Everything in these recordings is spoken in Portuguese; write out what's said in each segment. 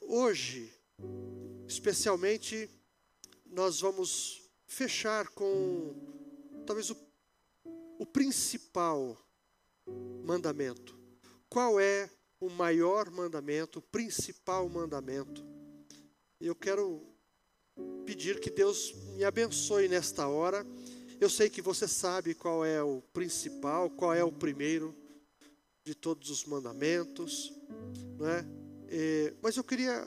Hoje, especialmente, nós vamos fechar com talvez o, o principal mandamento. Qual é o maior mandamento, o principal mandamento? Eu quero pedir que Deus me abençoe nesta hora. Eu sei que você sabe qual é o principal, qual é o primeiro de todos os mandamentos, não é? É mas eu queria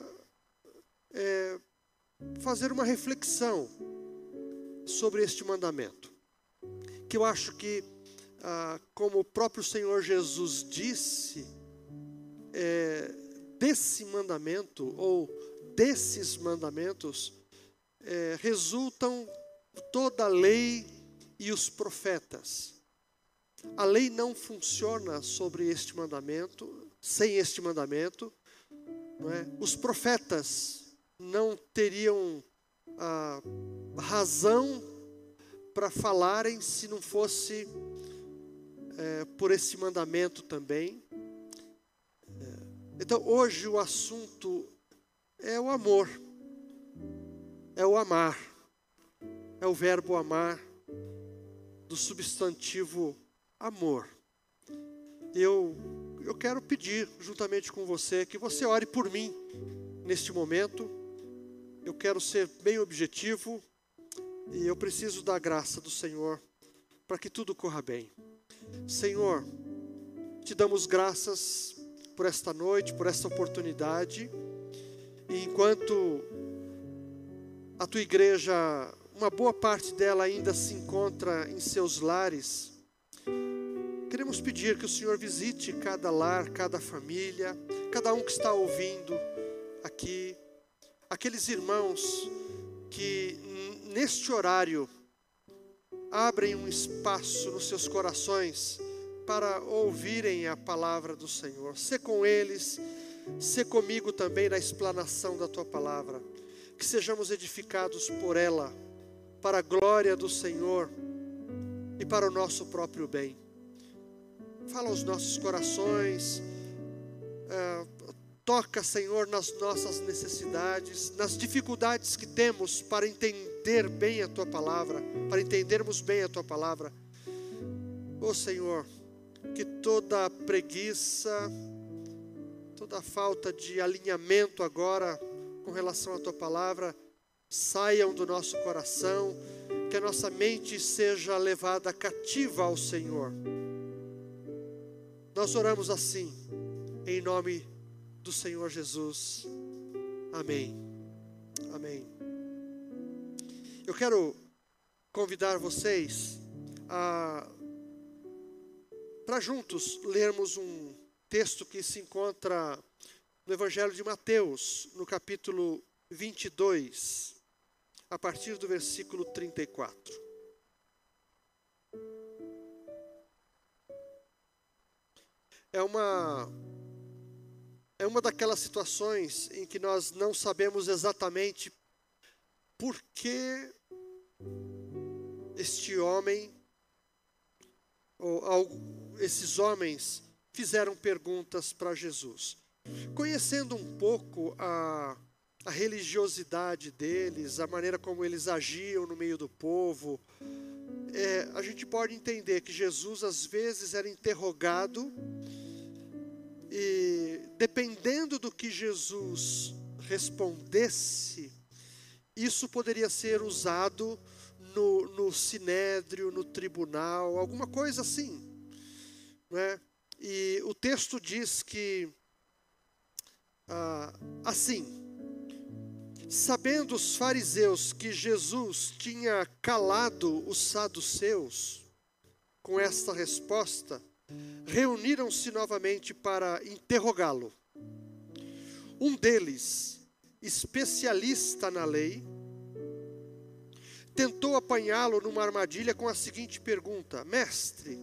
é, fazer uma reflexão sobre este mandamento, que eu acho que, ah, como o próprio Senhor Jesus disse, é, desse mandamento ou desses mandamentos é, resultam toda a lei e os profetas. A lei não funciona sobre este mandamento, sem este mandamento. É? Os profetas não teriam a razão para falarem se não fosse é, por esse mandamento também. É, então, hoje o assunto é o amor, é o amar, é o verbo amar, do substantivo amor. Eu, eu quero pedir, juntamente com você, que você ore por mim neste momento. Eu quero ser bem objetivo e eu preciso da graça do Senhor para que tudo corra bem. Senhor, te damos graças por esta noite, por esta oportunidade. E enquanto a tua igreja, uma boa parte dela ainda se encontra em seus lares, queremos pedir que o Senhor visite cada lar, cada família, cada um que está ouvindo aqui, aqueles irmãos que neste horário abrem um espaço nos seus corações para ouvirem a palavra do Senhor. Ser com eles, ser comigo também na explanação da tua palavra. Que sejamos edificados por ela, para a glória do Senhor e para o nosso próprio bem. Fala aos nossos corações, é, toca, Senhor, nas nossas necessidades, nas dificuldades que temos para entender bem a tua palavra, para entendermos bem a tua palavra. Ô oh, Senhor, que toda preguiça, toda falta de alinhamento agora com relação à tua palavra saiam do nosso coração, que a nossa mente seja levada cativa ao Senhor. Nós oramos assim, em nome do Senhor Jesus. Amém. Amém. Eu quero convidar vocês a para juntos lermos um texto que se encontra no Evangelho de Mateus, no capítulo 22, a partir do versículo 34. É uma é uma daquelas situações em que nós não sabemos exatamente por que este homem ou esses homens fizeram perguntas para Jesus. Conhecendo um pouco a, a religiosidade deles, a maneira como eles agiam no meio do povo, é, a gente pode entender que Jesus às vezes era interrogado dependendo do que Jesus respondesse, isso poderia ser usado no, no sinédrio, no tribunal, alguma coisa assim. Não é? E o texto diz que, ah, assim, sabendo os fariseus que Jesus tinha calado os saduceus com esta resposta, reuniram-se novamente para interrogá-lo. Um deles, especialista na lei, tentou apanhá-lo numa armadilha com a seguinte pergunta: Mestre,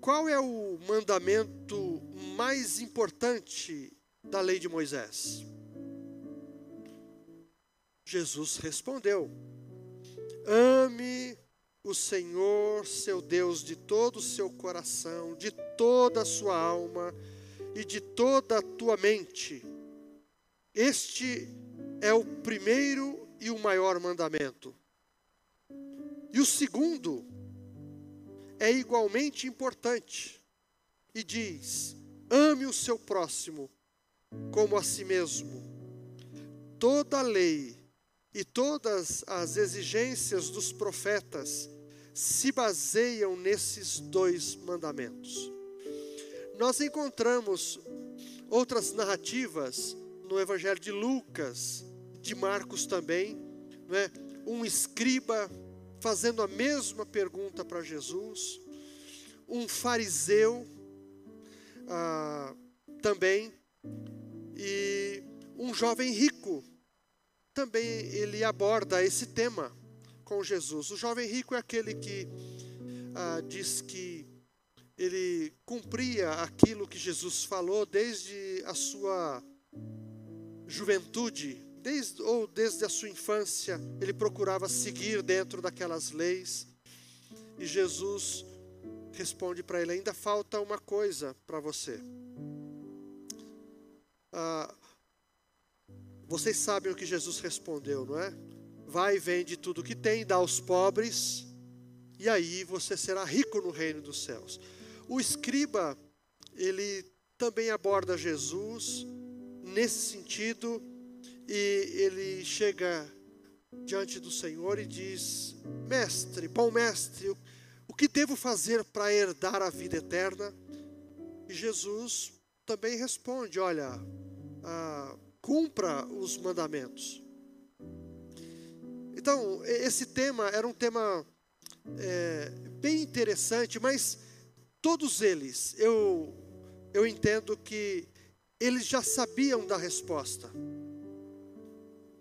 qual é o mandamento mais importante da lei de Moisés? Jesus respondeu: Ame o Senhor, seu Deus, de todo o seu coração, de toda a sua alma e de toda a tua mente. Este é o primeiro e o maior mandamento. E o segundo é igualmente importante e diz: ame o seu próximo como a si mesmo. Toda a lei e todas as exigências dos profetas se baseiam nesses dois mandamentos. Nós encontramos outras narrativas no Evangelho de Lucas, de Marcos também, não é? um escriba fazendo a mesma pergunta para Jesus, um fariseu ah, também, e um jovem rico também ele aborda esse tema com Jesus. O jovem rico é aquele que ah, diz que ele cumpria aquilo que Jesus falou desde a sua juventude, desde, ou desde a sua infância, ele procurava seguir dentro daquelas leis. E Jesus responde para ele: ainda falta uma coisa para você. Ah, vocês sabem o que Jesus respondeu, não é? Vai vende tudo que tem, dá aos pobres, e aí você será rico no reino dos céus. O escriba, ele também aborda Jesus nesse sentido, e ele chega diante do Senhor e diz: Mestre, bom mestre, o que devo fazer para herdar a vida eterna? E Jesus também responde: Olha, ah, cumpra os mandamentos. Então, esse tema era um tema é, bem interessante, mas todos eles, eu, eu entendo que eles já sabiam da resposta,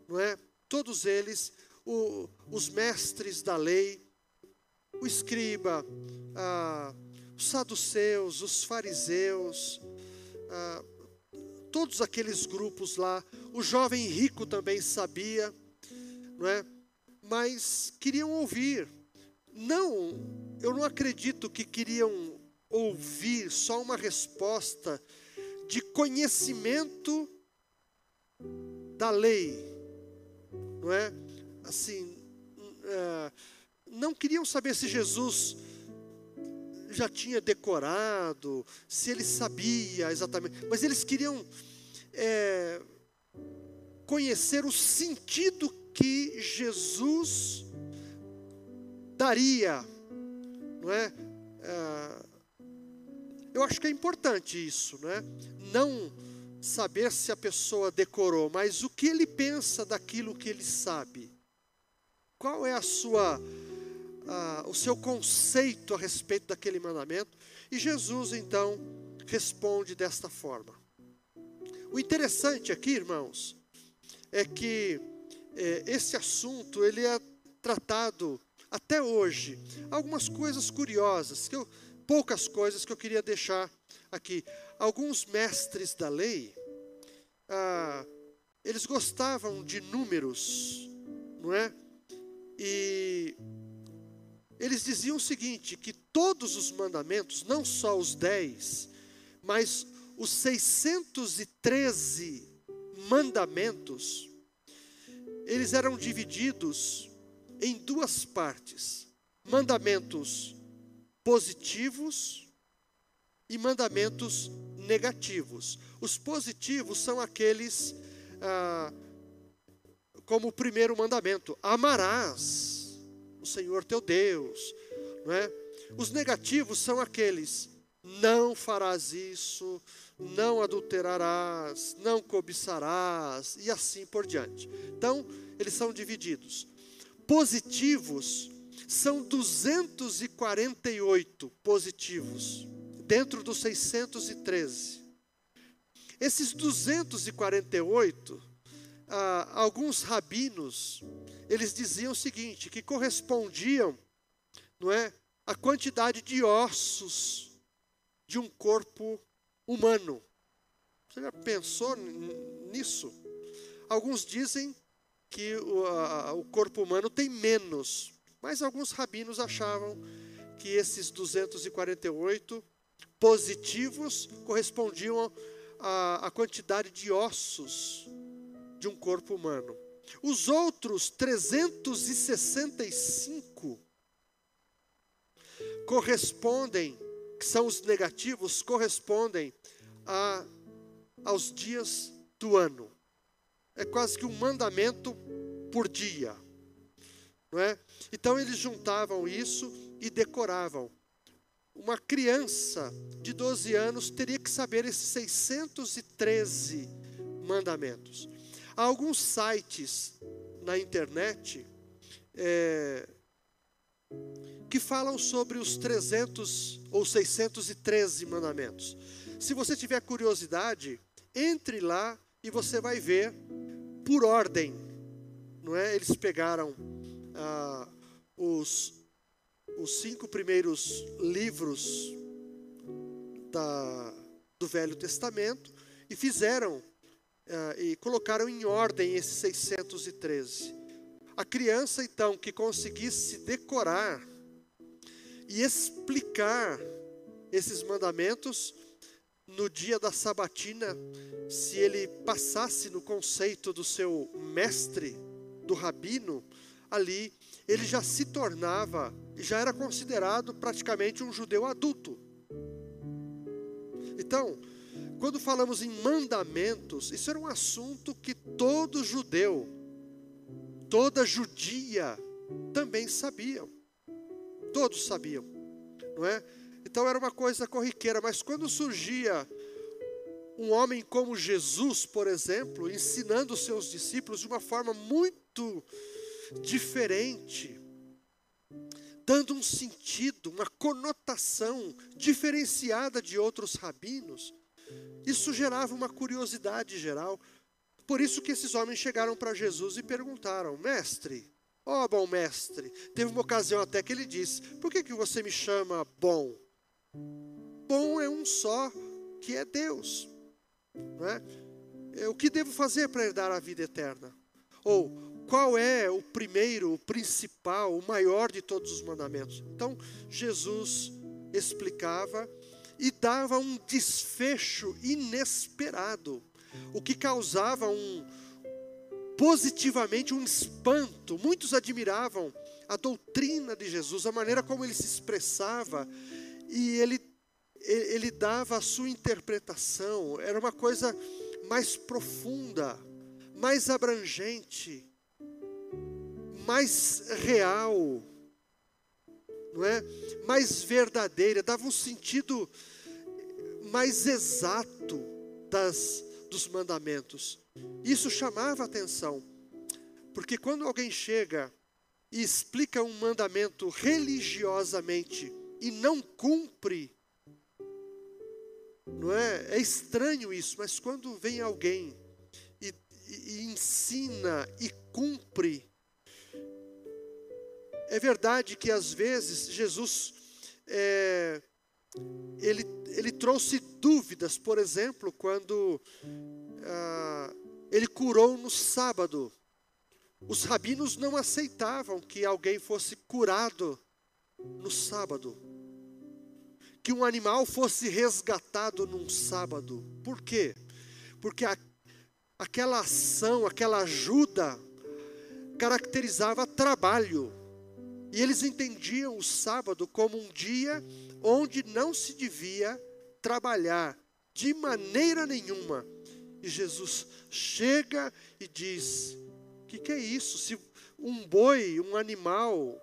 não é? Todos eles, o, os mestres da lei, o escriba, ah, os saduceus, os fariseus, ah, todos aqueles grupos lá. O jovem rico também sabia, não é? Mas queriam ouvir. Não, eu não acredito que queriam ouvir só uma resposta de conhecimento da lei, não é? Assim, é, não queriam saber se Jesus já tinha decorado, se ele sabia exatamente, mas eles queriam é, conhecer o sentido que Jesus daria, não é? é? Eu acho que é importante isso, não é? Não saber se a pessoa decorou, mas o que ele pensa daquilo que ele sabe. Qual é a sua o seu conceito a respeito daquele mandamento. E Jesus então responde desta forma. O interessante aqui, irmãos, é que é, esse assunto ele é tratado até hoje. Algumas coisas curiosas, que eu, poucas coisas que eu queria deixar aqui. Alguns mestres da lei, ah, eles gostavam de números, não é? E eles diziam o seguinte: que todos os mandamentos, não só os dez, mas os 613 mandamentos, eles eram divididos em duas partes: mandamentos positivos e mandamentos negativos. Os positivos são aqueles, ah, como o primeiro mandamento: amarás o Senhor teu Deus, não é? Os negativos são aqueles: não farás isso, não adulterarás, não cobiçarás e assim por diante. Então, eles são divididos. Positivos são 248 positivos dentro dos 613. Esses 248, ah, alguns rabinos eles diziam o seguinte, que correspondiam, não é, a quantidade de ossos de um corpo humano. Você já pensou nisso? Alguns dizem que o, a, o corpo humano tem menos, mas alguns rabinos achavam que esses 248 positivos correspondiam à quantidade de ossos de um corpo humano. Os outros 365 correspondem, que são os negativos, correspondem a, aos dias do ano. É quase que um mandamento por dia. Não é? Então eles juntavam isso e decoravam. Uma criança de 12 anos teria que saber esses 613 mandamentos. Há alguns sites na internet é, que falam sobre os 300 ou 613 mandamentos. Se você tiver curiosidade, entre lá e você vai ver por ordem, não é? Eles pegaram ah, os, os cinco primeiros livros da, do Velho Testamento e fizeram ah, e colocaram em ordem esses 613. A criança, então, que conseguisse decorar e explicar esses mandamentos, no dia da sabatina, se ele passasse no conceito do seu mestre, do rabino, ali ele já se tornava, já era considerado praticamente um judeu adulto. Então, quando falamos em mandamentos, isso era um assunto que todo judeu, toda judia também sabiam. Todos sabiam, não é? Então era uma coisa corriqueira, mas quando surgia um homem como Jesus, por exemplo, ensinando os seus discípulos de uma forma muito diferente, dando um sentido, uma conotação diferenciada de outros rabinos, isso gerava uma curiosidade geral. Por isso que esses homens chegaram para Jesus e perguntaram: Mestre, ó oh, bom mestre, teve uma ocasião até que ele disse: Por que, que você me chama bom? Bom é um só, que é Deus. Não é? é o que devo fazer para herdar a vida eterna? Ou qual é o primeiro, o principal, o maior de todos os mandamentos? Então, Jesus explicava e dava um desfecho inesperado, o que causava um positivamente um espanto. Muitos admiravam a doutrina de Jesus, a maneira como ele se expressava e ele, ele dava a sua interpretação, era uma coisa mais profunda, mais abrangente, mais real, não é? Mais verdadeira, dava um sentido mais exato das dos mandamentos. Isso chamava atenção, porque quando alguém chega e explica um mandamento religiosamente e não cumpre, não é? É estranho isso, mas quando vem alguém e, e, e ensina e cumpre, é verdade que às vezes Jesus é, ele, ele trouxe dúvidas, por exemplo, quando ah, ele curou no sábado. Os rabinos não aceitavam que alguém fosse curado no sábado que um animal fosse resgatado num sábado. Por quê? Porque a, aquela ação, aquela ajuda, caracterizava trabalho. E eles entendiam o sábado como um dia onde não se devia trabalhar de maneira nenhuma. E Jesus chega e diz: O que, que é isso? Se um boi, um animal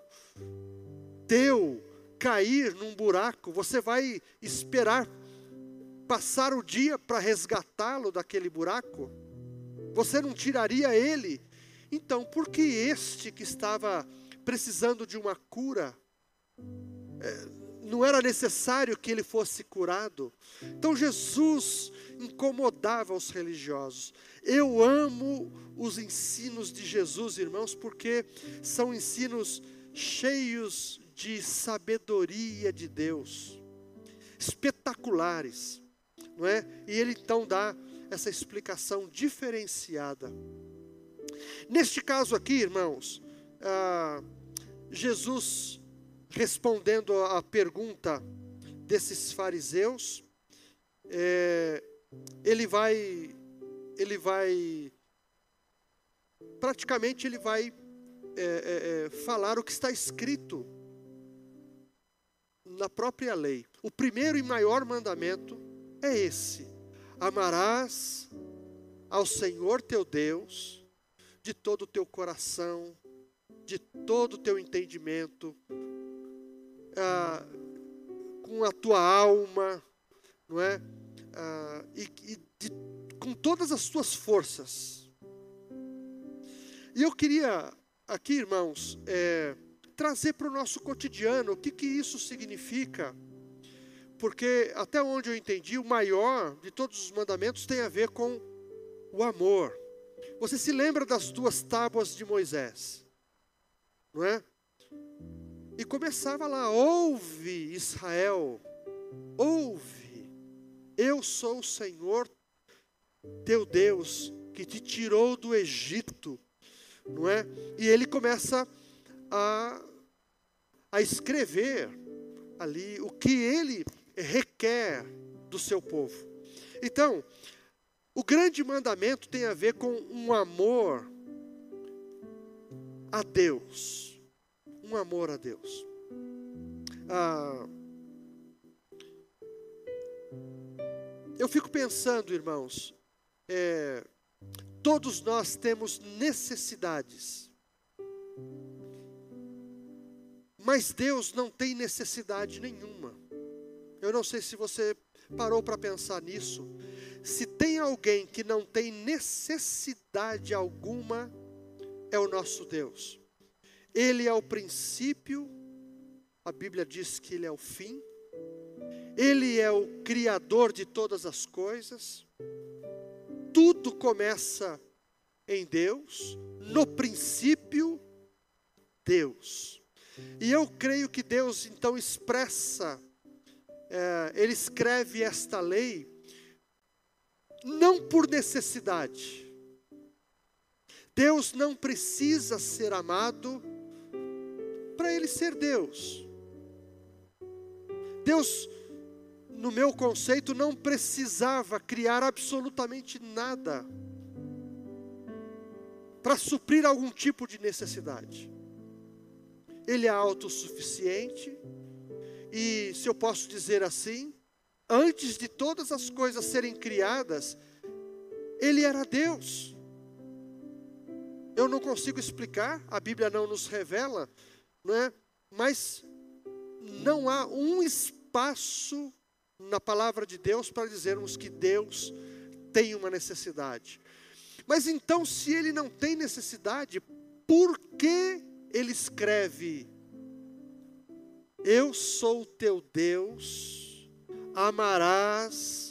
teu, cair num buraco, você vai esperar passar o dia para resgatá-lo daquele buraco? Você não tiraria ele? Então, por que este que estava precisando de uma cura, é, não era necessário que ele fosse curado? Então, Jesus incomodava os religiosos. Eu amo os ensinos de Jesus, irmãos, porque são ensinos cheios de sabedoria de Deus, espetaculares, não é? E ele então dá essa explicação diferenciada. Neste caso aqui, irmãos, ah, Jesus respondendo à pergunta desses fariseus, é, ele vai, ele vai praticamente ele vai é, é, é, falar o que está escrito na própria lei. O primeiro e maior mandamento é esse: amarás ao Senhor teu Deus de todo o teu coração, de todo o teu entendimento, ah, com a tua alma, não é? Ah, e, e de, com todas as tuas forças. E eu queria aqui, irmãos, é, trazer para o nosso cotidiano o que, que isso significa, porque até onde eu entendi, o maior de todos os mandamentos tem a ver com o amor. Você se lembra das duas tábuas de Moisés, não é? E começava lá: ouve Israel, ouve, eu sou o Senhor teu Deus que te tirou do Egito não é? E ele começa a, a escrever ali o que ele requer do seu povo. Então, o grande mandamento tem a ver com um amor a Deus. Um amor a Deus. Ah, eu fico pensando, irmãos, é, Todos nós temos necessidades. Mas Deus não tem necessidade nenhuma. Eu não sei se você parou para pensar nisso. Se tem alguém que não tem necessidade alguma, é o nosso Deus. Ele é o princípio, a Bíblia diz que ele é o fim. Ele é o criador de todas as coisas tudo começa em Deus, no princípio, Deus. E eu creio que Deus então expressa, é, Ele escreve esta lei, não por necessidade. Deus não precisa ser amado para Ele ser Deus. Deus no meu conceito, não precisava criar absolutamente nada para suprir algum tipo de necessidade. Ele é autossuficiente, e se eu posso dizer assim, antes de todas as coisas serem criadas, ele era Deus. Eu não consigo explicar, a Bíblia não nos revela, não é? mas não há um espaço na palavra de Deus para dizermos que Deus tem uma necessidade. Mas então, se ele não tem necessidade, por que ele escreve: Eu sou teu Deus, amarás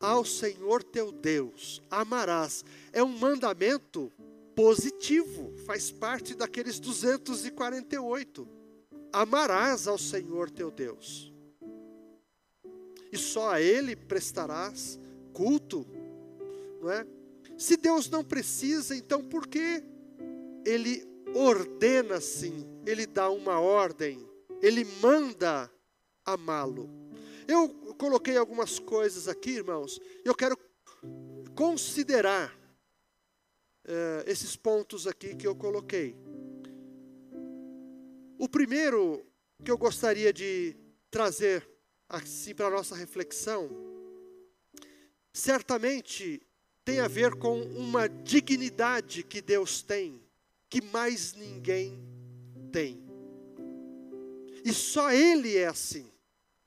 ao Senhor teu Deus, amarás. É um mandamento positivo, faz parte daqueles 248. Amarás ao Senhor teu Deus e só a Ele prestarás culto, não é? Se Deus não precisa, então por que Ele ordena assim? Ele dá uma ordem, Ele manda amá-lo. Eu coloquei algumas coisas aqui, irmãos, eu quero considerar uh, esses pontos aqui que eu coloquei. O primeiro que eu gostaria de trazer assim para a nossa reflexão, certamente tem a ver com uma dignidade que Deus tem, que mais ninguém tem. E só Ele é assim.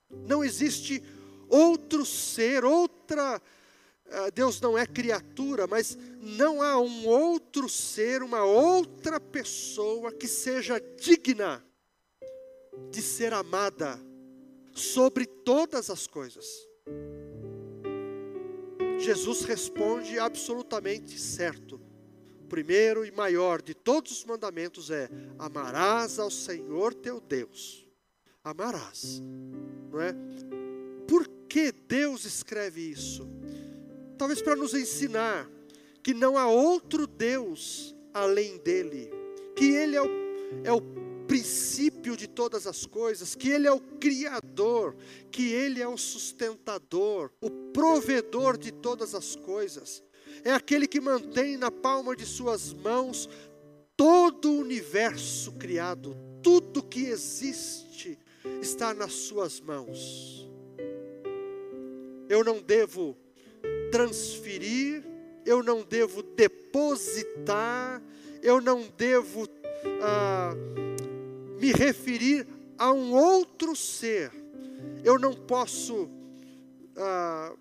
Não existe outro ser, outra. Ah, Deus não é criatura, mas não há um outro ser, uma outra pessoa que seja digna de ser amada sobre todas as coisas. Jesus responde absolutamente certo. O primeiro e maior de todos os mandamentos é: amarás ao Senhor teu Deus. Amarás, não é? Por que Deus escreve isso? Talvez para nos ensinar que não há outro Deus além dele, que Ele é o, é o princípio de todas as coisas, que Ele é o Criador, que Ele é o sustentador, o provedor de todas as coisas. é aquele que mantém na palma de suas mãos todo o universo criado, tudo que existe está nas suas mãos. Eu não devo transferir, eu não devo depositar, eu não devo ah, me referir a um outro ser. Eu não posso ah,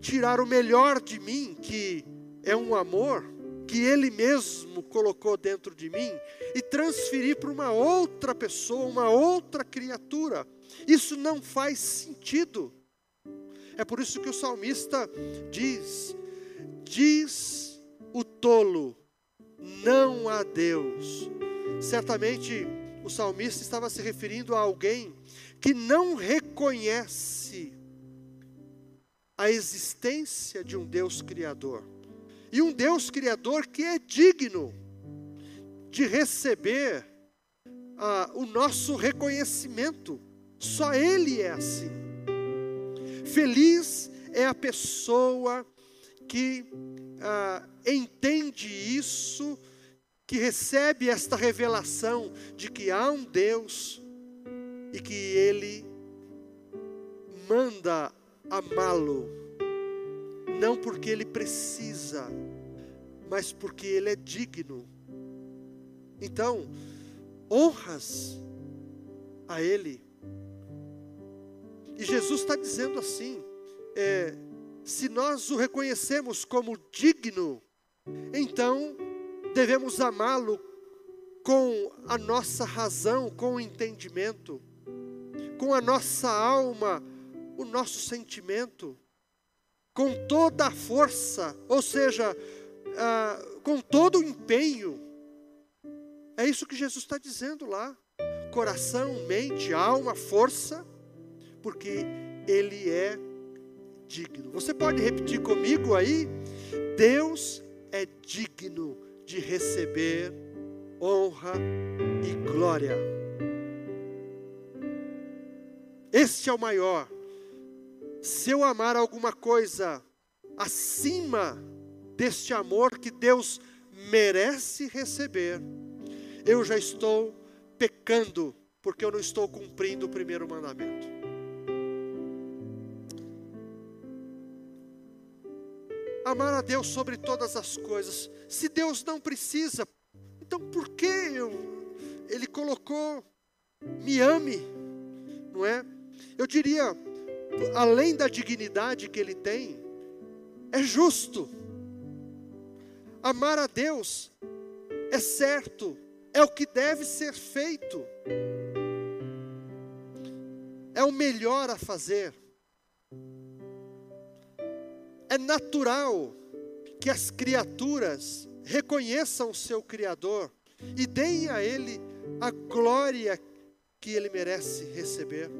tirar o melhor de mim, que é um amor que Ele mesmo colocou dentro de mim, e transferir para uma outra pessoa, uma outra criatura. Isso não faz sentido. É por isso que o salmista diz: diz o tolo, não a Deus. Certamente o salmista estava se referindo a alguém que não reconhece a existência de um Deus Criador. E um Deus Criador que é digno de receber ah, o nosso reconhecimento. Só Ele é assim. Feliz é a pessoa que ah, entende isso, que recebe esta revelação de que há um Deus e que Ele manda amá-lo, não porque Ele precisa, mas porque Ele é digno. Então, honras a Ele. E Jesus está dizendo assim: é, se nós o reconhecemos como digno, então devemos amá-lo com a nossa razão, com o entendimento, com a nossa alma, o nosso sentimento, com toda a força, ou seja, com todo o empenho. É isso que Jesus está dizendo lá. Coração, mente, alma, força, porque Ele é digno. Você pode repetir comigo aí? Deus é digno de receber honra e glória. Este é o maior. Se eu amar alguma coisa acima deste amor que Deus merece receber, eu já estou pecando, porque eu não estou cumprindo o primeiro mandamento. Amar a Deus sobre todas as coisas. Se Deus não precisa, então por que eu, Ele colocou me ame, não é? Eu diria, além da dignidade que Ele tem, é justo. Amar a Deus é certo, é o que deve ser feito, é o melhor a fazer. É natural que as criaturas reconheçam o seu Criador e deem a Ele a glória que Ele merece receber.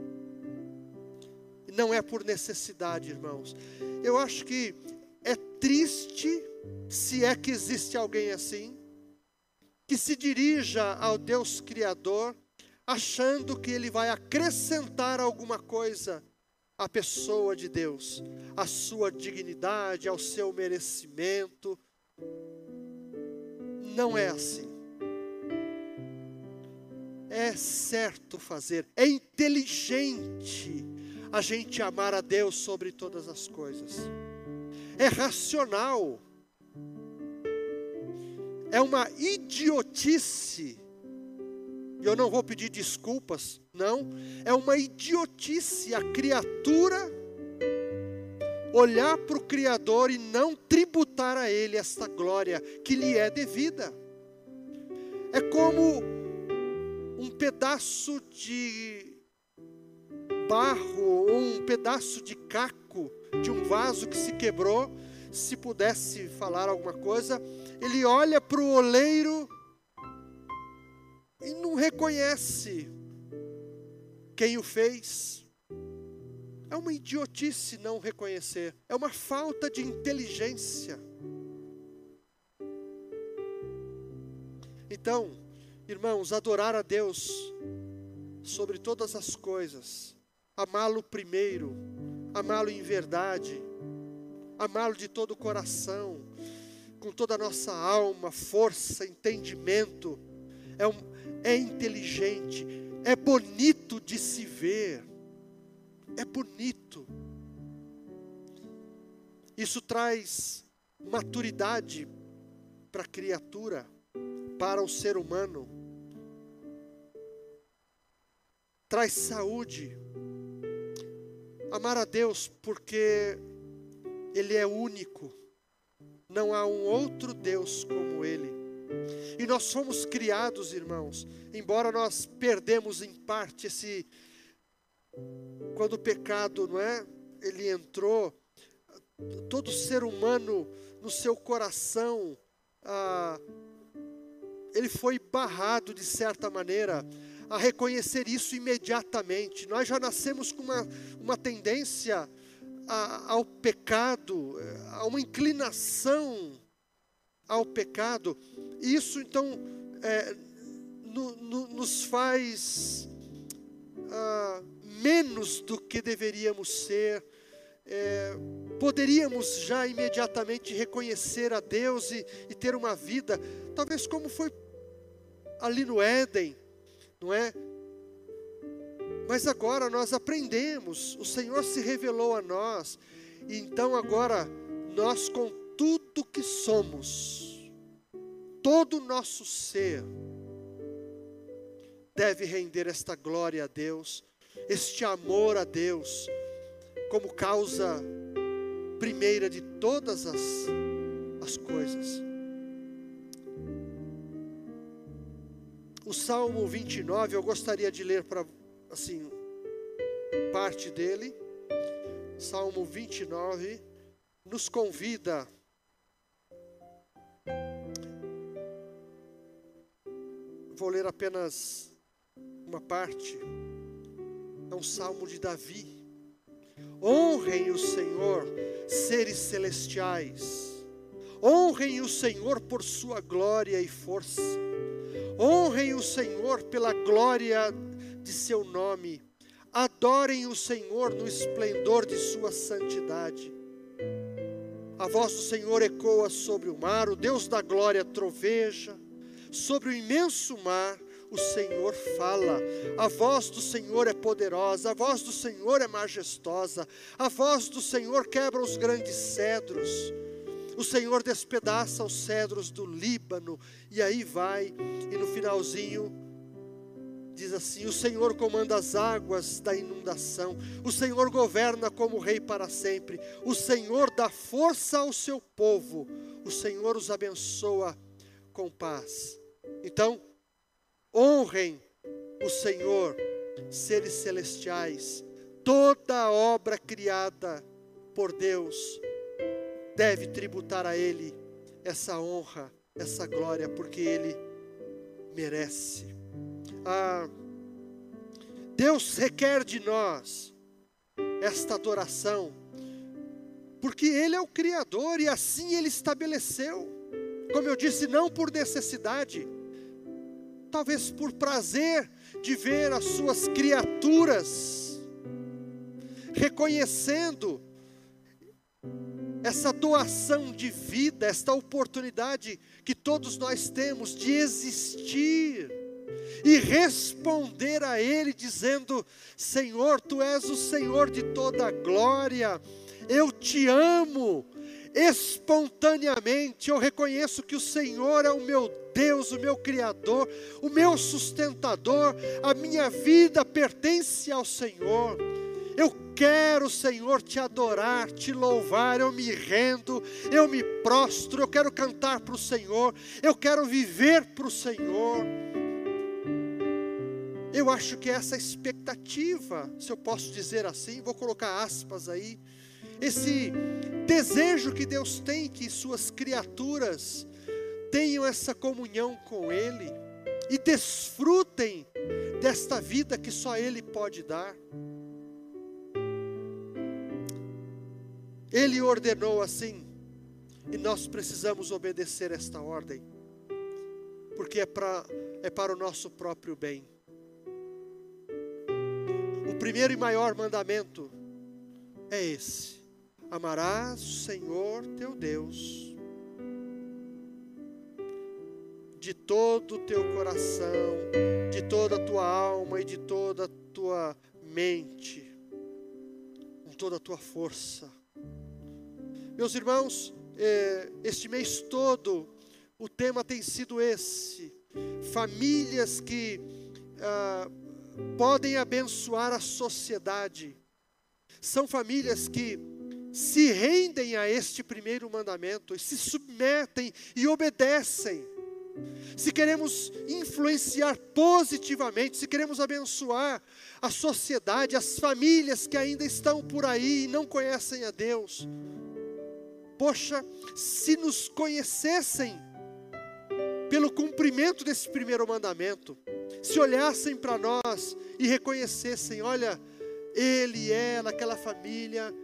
Não é por necessidade, irmãos. Eu acho que é triste se é que existe alguém assim, que se dirija ao Deus Criador, achando que ele vai acrescentar alguma coisa à pessoa de Deus, à sua dignidade, ao seu merecimento. Não é assim. É certo fazer, é inteligente a gente amar a Deus sobre todas as coisas. É racional é uma idiotice. Eu não vou pedir desculpas, não. É uma idiotice a criatura olhar para o Criador e não tributar a Ele esta glória que lhe é devida. É como um pedaço de barro ou um pedaço de caco de um vaso que se quebrou se pudesse falar alguma coisa, ele olha para o oleiro e não reconhece quem o fez. É uma idiotice não reconhecer, é uma falta de inteligência. Então, irmãos, adorar a Deus sobre todas as coisas, amá-lo primeiro, amá-lo em verdade, amá-lo de todo o coração, com toda a nossa alma, força, entendimento. É, um, é inteligente, é bonito de se ver, é bonito. Isso traz maturidade para a criatura, para o ser humano, traz saúde. Amar a Deus porque Ele é único, não há um outro Deus como Ele. E nós fomos criados, irmãos, embora nós perdemos em parte esse. Quando o pecado, não é? Ele entrou, todo ser humano no seu coração, ah, ele foi barrado de certa maneira a reconhecer isso imediatamente. Nós já nascemos com uma, uma tendência a, ao pecado, a uma inclinação ao pecado. Isso então é, no, no, nos faz ah, menos do que deveríamos ser. É, poderíamos já imediatamente reconhecer a Deus e, e ter uma vida, talvez como foi ali no Éden, não é? Mas agora nós aprendemos, o Senhor se revelou a nós, e então agora nós com tudo que somos, todo o nosso ser, deve render esta glória a Deus, este amor a Deus, como causa primeira de todas as, as coisas. O Salmo 29, eu gostaria de ler para, assim, parte dele. Salmo 29 nos convida Vou ler apenas uma parte. É um salmo de Davi. Honrem o Senhor, seres celestiais. Honrem o Senhor por sua glória e força Honrem o Senhor pela glória de seu nome. Adorem o Senhor no esplendor de sua santidade. A voz do Senhor ecoa sobre o mar, o Deus da glória troveja. Sobre o imenso mar, o Senhor fala. A voz do Senhor é poderosa, a voz do Senhor é majestosa, a voz do Senhor quebra os grandes cedros. O Senhor despedaça os cedros do Líbano, e aí vai, e no finalzinho diz assim: O Senhor comanda as águas da inundação, o Senhor governa como rei para sempre, o Senhor dá força ao seu povo, o Senhor os abençoa com paz. Então, honrem o Senhor, seres celestiais, toda obra criada por Deus deve tributar a Ele essa honra, essa glória, porque Ele merece. Ah, Deus requer de nós esta adoração, porque Ele é o Criador e assim Ele estabeleceu. Como eu disse, não por necessidade, talvez por prazer de ver as suas criaturas reconhecendo essa doação de vida, esta oportunidade que todos nós temos de existir e responder a Ele dizendo: Senhor, Tu és o Senhor de toda a glória, eu te amo. Espontaneamente eu reconheço que o Senhor é o meu Deus, o meu Criador, o meu sustentador, a minha vida pertence ao Senhor. Eu quero, Senhor, te adorar, te louvar, eu me rendo, eu me prostro, eu quero cantar para o Senhor, eu quero viver para o Senhor. Eu acho que essa expectativa, se eu posso dizer assim, vou colocar aspas aí, esse desejo que Deus tem que suas criaturas tenham essa comunhão com Ele e desfrutem desta vida que só Ele pode dar. Ele ordenou assim, e nós precisamos obedecer esta ordem, porque é, pra, é para o nosso próprio bem. O primeiro e maior mandamento é esse: Amarás o Senhor teu Deus de todo o teu coração, de toda a tua alma e de toda a tua mente, com toda a tua força. Meus irmãos, eh, este mês todo o tema tem sido esse: famílias que ah, podem abençoar a sociedade. São famílias que se rendem a este primeiro mandamento, se submetem e obedecem. Se queremos influenciar positivamente, se queremos abençoar a sociedade, as famílias que ainda estão por aí e não conhecem a Deus, poxa, se nos conhecessem pelo cumprimento desse primeiro mandamento, se olhassem para nós e reconhecessem: olha, ele é naquela família,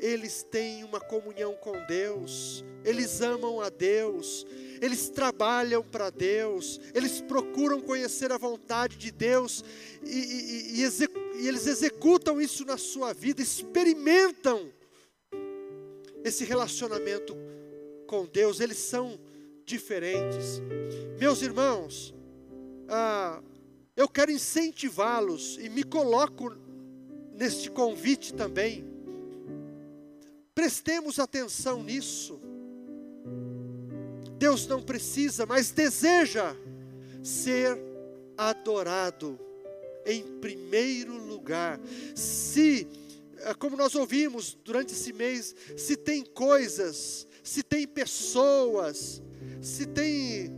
eles têm uma comunhão com Deus, eles amam a Deus, eles trabalham para Deus, eles procuram conhecer a vontade de Deus. E, e, e, e eles executam isso na sua vida, experimentam esse relacionamento com Deus, eles são diferentes. Meus irmãos, ah, eu quero incentivá-los e me coloco neste convite também. Prestemos atenção nisso. Deus não precisa, mas deseja ser adorado em primeiro lugar. Se, eh, como nós ouvimos durante esse mês, se tem coisas, se tem pessoas, se tem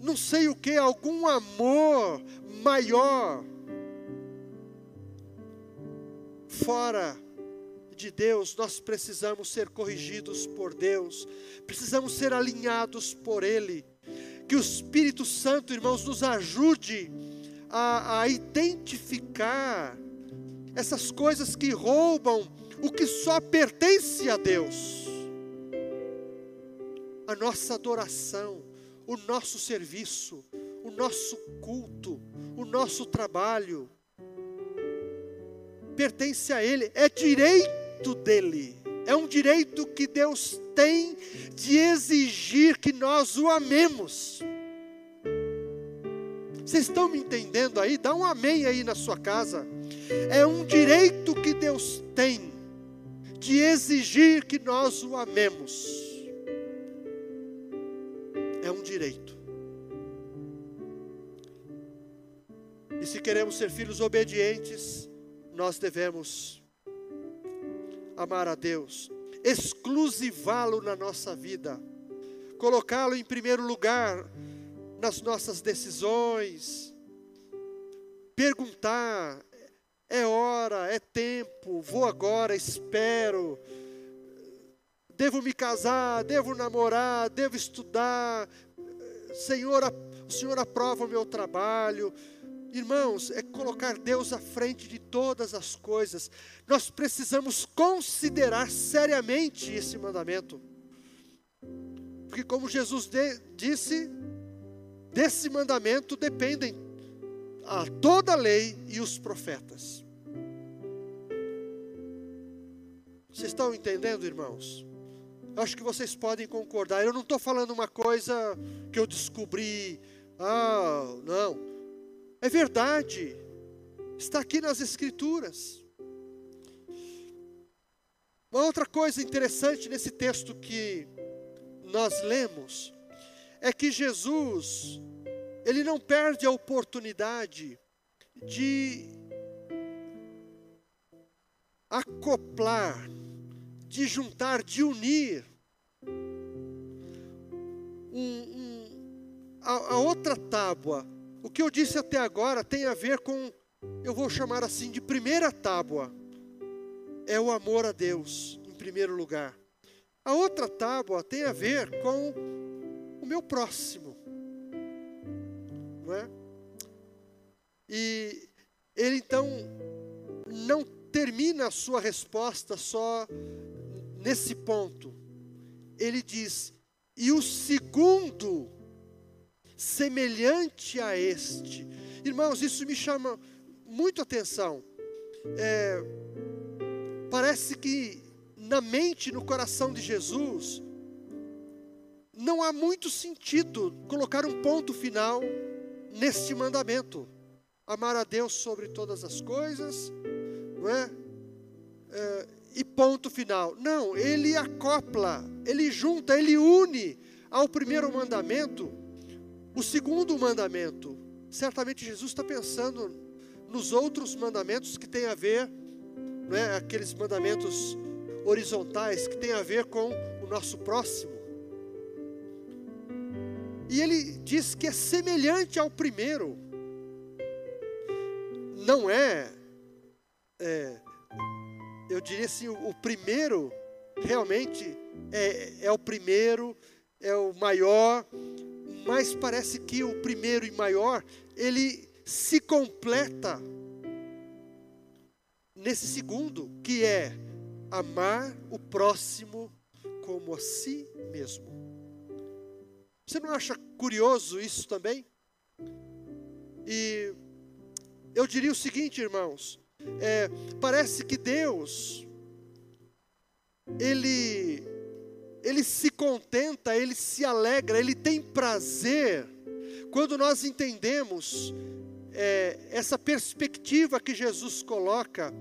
não sei o que, algum amor maior fora de Deus, nós precisamos ser corrigidos por Deus, precisamos ser alinhados por Ele. Que o Espírito Santo, irmãos, nos ajude a, a identificar essas coisas que roubam o que só pertence a Deus. A nossa adoração, o nosso serviço, o nosso culto, o nosso trabalho, pertence a Ele, é direito direito dele, é um direito que Deus tem de exigir que nós o amemos. Vocês estão me entendendo aí? Dá um amém aí na sua casa. É um direito que Deus tem de exigir que nós o amemos. É um direito. E se queremos ser filhos obedientes, nós devemos amar a Deus, exclusivá-lo na nossa vida, colocá-lo em primeiro lugar nas nossas decisões, perguntar: é hora, é tempo, vou agora, espero, devo me casar, devo namorar, devo estudar, Senhor, o Senhor aprova o meu trabalho, Irmãos, é colocar Deus à frente de todas as coisas. Nós precisamos considerar seriamente esse mandamento. Porque, como Jesus de, disse, desse mandamento dependem a toda a lei e os profetas. Vocês estão entendendo, irmãos? Eu acho que vocês podem concordar. Eu não estou falando uma coisa que eu descobri. Ah, não. É verdade, está aqui nas Escrituras. Uma outra coisa interessante nesse texto que nós lemos é que Jesus, ele não perde a oportunidade de acoplar, de juntar, de unir um, um, a, a outra tábua o que eu disse até agora tem a ver com, eu vou chamar assim, de primeira tábua. É o amor a Deus, em primeiro lugar. A outra tábua tem a ver com o meu próximo. Não é? E ele então não termina a sua resposta só nesse ponto. Ele diz: e o segundo semelhante a este. Irmãos, isso me chama muito atenção. É, parece que na mente, no coração de Jesus, não há muito sentido colocar um ponto final neste mandamento. Amar a Deus sobre todas as coisas, não é? é e ponto final. Não, ele acopla, ele junta, ele une ao primeiro mandamento o segundo mandamento. Certamente Jesus está pensando nos outros mandamentos que têm a ver, não é? aqueles mandamentos horizontais que têm a ver com o nosso próximo. E ele diz que é semelhante ao primeiro. Não é, é eu diria assim, o, o primeiro realmente é, é o primeiro, é o maior, mas parece que o primeiro e maior, ele se completa nesse segundo, que é amar o próximo como a si mesmo. Você não acha curioso isso também? E eu diria o seguinte, irmãos: é, parece que Deus, Ele, Ele se contenta, Ele se alegra, Ele tem prazer, quando nós entendemos é, essa perspectiva que Jesus coloca,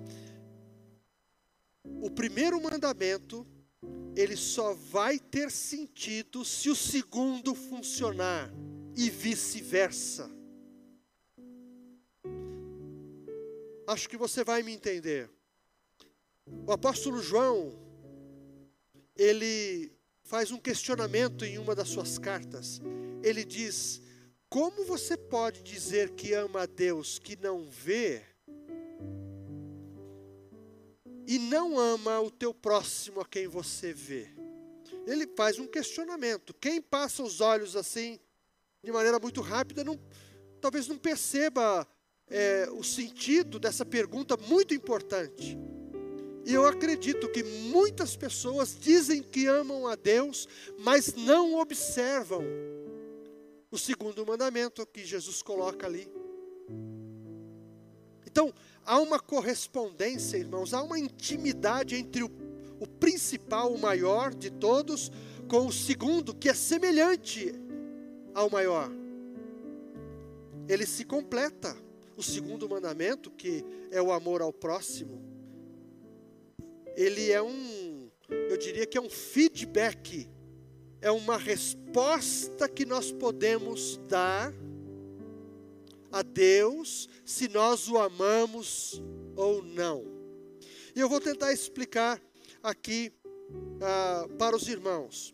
o primeiro mandamento, ele só vai ter sentido se o segundo funcionar, e vice-versa. Acho que você vai me entender. O apóstolo João, ele faz um questionamento em uma das suas cartas. Ele diz: Como você pode dizer que ama a Deus que não vê e não ama o teu próximo a quem você vê? Ele faz um questionamento. Quem passa os olhos assim, de maneira muito rápida, não, talvez não perceba é, o sentido dessa pergunta muito importante. E eu acredito que muitas pessoas dizem que amam a Deus, mas não observam o segundo mandamento que Jesus coloca ali. Então, há uma correspondência, irmãos, há uma intimidade entre o, o principal, o maior de todos, com o segundo, que é semelhante ao maior. Ele se completa o segundo mandamento, que é o amor ao próximo, ele é um, eu diria que é um feedback, é uma resposta que nós podemos dar a Deus se nós o amamos ou não. E eu vou tentar explicar aqui ah, para os irmãos.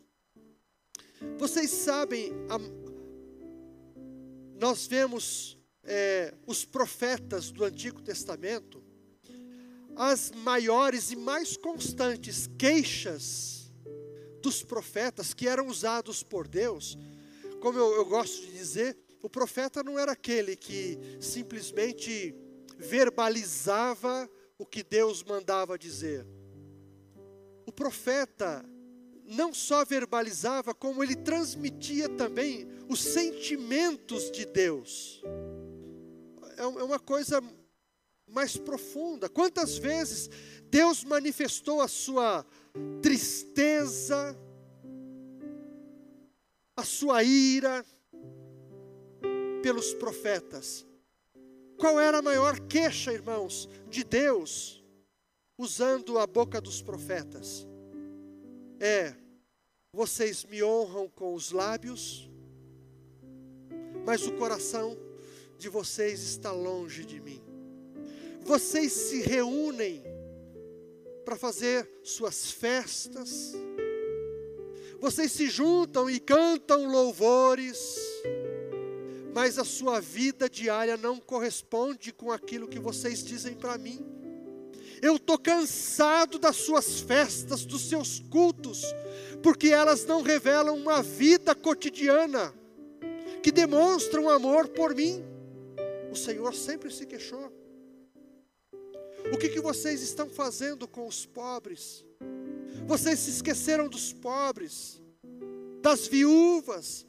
Vocês sabem, a, nós vemos é, os profetas do Antigo Testamento, as maiores e mais constantes queixas dos profetas que eram usados por Deus, como eu, eu gosto de dizer, o profeta não era aquele que simplesmente verbalizava o que Deus mandava dizer. O profeta não só verbalizava, como ele transmitia também os sentimentos de Deus. É, é uma coisa mais profunda. Quantas vezes Deus manifestou a sua tristeza, a sua ira pelos profetas? Qual era a maior queixa, irmãos, de Deus usando a boca dos profetas? É, vocês me honram com os lábios, mas o coração de vocês está longe de mim. Vocês se reúnem para fazer suas festas, vocês se juntam e cantam louvores, mas a sua vida diária não corresponde com aquilo que vocês dizem para mim. Eu estou cansado das suas festas, dos seus cultos, porque elas não revelam uma vida cotidiana que demonstra um amor por mim. O Senhor sempre se queixou. O que, que vocês estão fazendo com os pobres? Vocês se esqueceram dos pobres, das viúvas,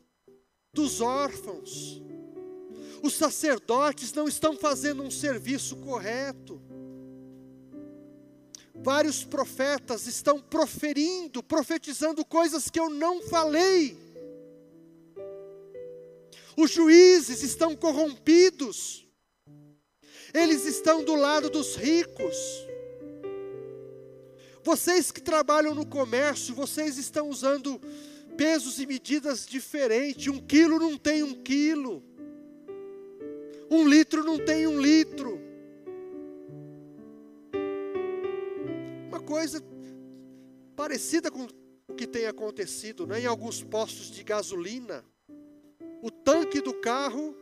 dos órfãos. Os sacerdotes não estão fazendo um serviço correto. Vários profetas estão proferindo, profetizando coisas que eu não falei. Os juízes estão corrompidos. Eles estão do lado dos ricos. Vocês que trabalham no comércio, vocês estão usando pesos e medidas diferentes. Um quilo não tem um quilo. Um litro não tem um litro. Uma coisa parecida com o que tem acontecido né? em alguns postos de gasolina. O tanque do carro,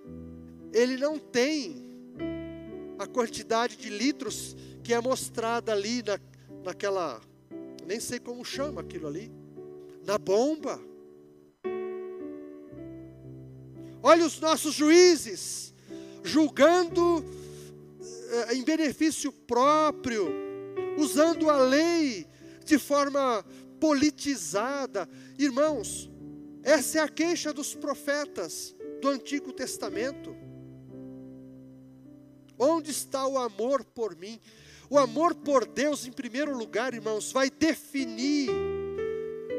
ele não tem a quantidade de litros que é mostrada ali na, naquela, nem sei como chama aquilo ali, na bomba. Olha os nossos juízes julgando eh, em benefício próprio, usando a lei de forma politizada. Irmãos, essa é a queixa dos profetas do Antigo Testamento. Onde está o amor por mim? O amor por Deus, em primeiro lugar, irmãos, vai definir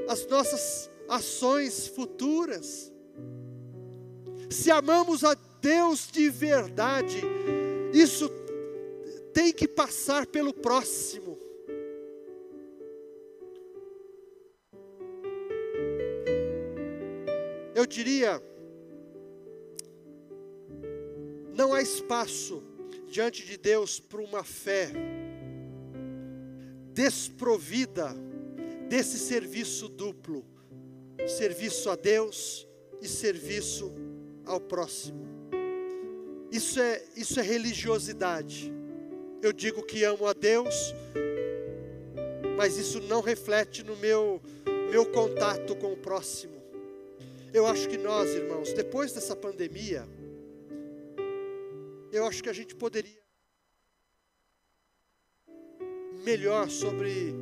as nossas ações futuras. Se amamos a Deus de verdade, isso tem que passar pelo próximo. Eu diria, não há espaço diante de Deus para uma fé desprovida desse serviço duplo serviço a Deus e serviço ao próximo. Isso é, isso é religiosidade. Eu digo que amo a Deus, mas isso não reflete no meu, meu contato com o próximo. Eu acho que nós, irmãos, depois dessa pandemia, eu acho que a gente poderia melhor sobre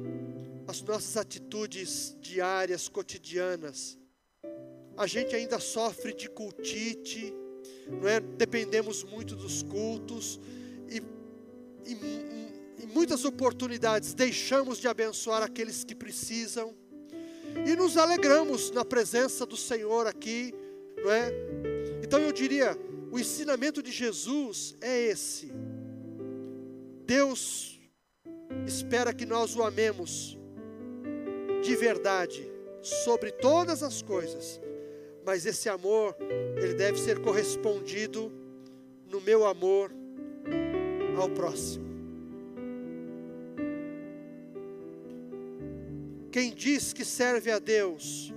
as nossas atitudes diárias, cotidianas. A gente ainda sofre de cultite, não é? Dependemos muito dos cultos e, e, em muitas oportunidades deixamos de abençoar aqueles que precisam e nos alegramos na presença do Senhor aqui, não é? Então eu diria, o ensinamento de Jesus é esse. Deus espera que nós o amemos de verdade sobre todas as coisas, mas esse amor, ele deve ser correspondido no meu amor ao próximo. Quem diz que serve a Deus,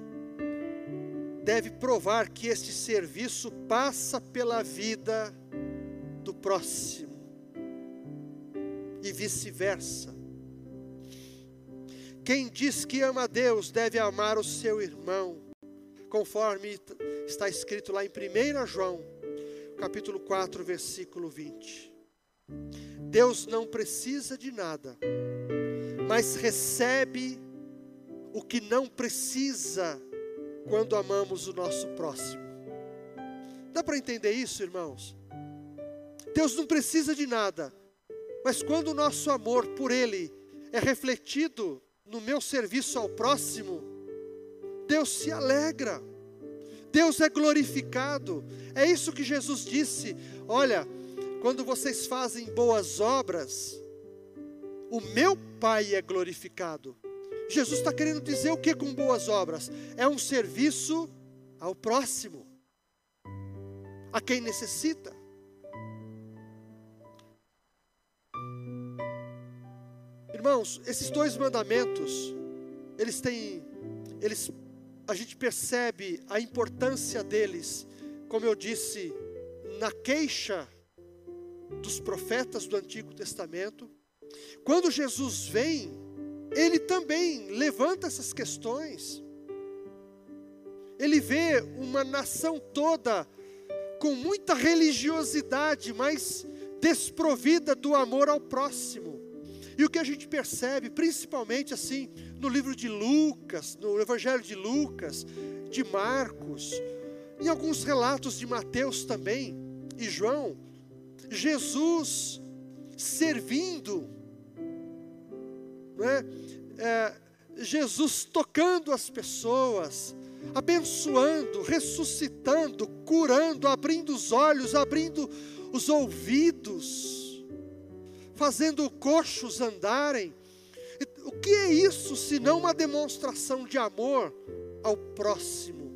deve provar que este serviço passa pela vida do próximo e vice-versa. Quem diz que ama a Deus deve amar o seu irmão, conforme está escrito lá em 1 João, capítulo 4, versículo 20. Deus não precisa de nada, mas recebe o que não precisa quando amamos o nosso próximo. Dá para entender isso, irmãos? Deus não precisa de nada, mas quando o nosso amor por Ele é refletido no meu serviço ao próximo, Deus se alegra, Deus é glorificado. É isso que Jesus disse: olha, quando vocês fazem boas obras, o meu Pai é glorificado. Jesus está querendo dizer o que com boas obras? É um serviço ao próximo, a quem necessita. Irmãos, esses dois mandamentos, eles têm, eles, a gente percebe a importância deles, como eu disse, na queixa dos profetas do Antigo Testamento. Quando Jesus vem, ele também levanta essas questões. Ele vê uma nação toda com muita religiosidade, mas desprovida do amor ao próximo. E o que a gente percebe, principalmente assim, no livro de Lucas, no Evangelho de Lucas, de Marcos, em alguns relatos de Mateus também, e João, Jesus servindo, não é? Jesus tocando as pessoas, abençoando, ressuscitando, curando, abrindo os olhos, abrindo os ouvidos, fazendo coxos andarem. O que é isso senão uma demonstração de amor ao próximo?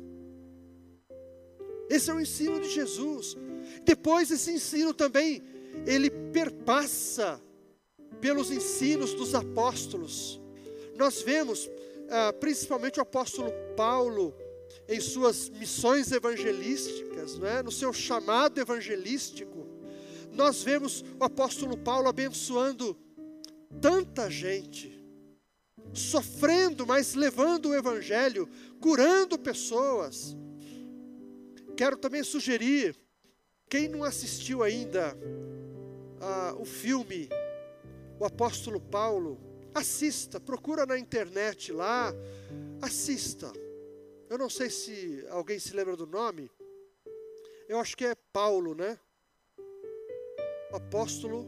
Esse é o ensino de Jesus. Depois esse ensino também ele perpassa pelos ensinos dos apóstolos. Nós vemos, ah, principalmente o apóstolo Paulo, em suas missões evangelísticas, não é? no seu chamado evangelístico, nós vemos o apóstolo Paulo abençoando tanta gente, sofrendo, mas levando o evangelho, curando pessoas. Quero também sugerir, quem não assistiu ainda ah, o filme O Apóstolo Paulo, assista, procura na internet lá, assista. Eu não sei se alguém se lembra do nome. Eu acho que é Paulo, né? Apóstolo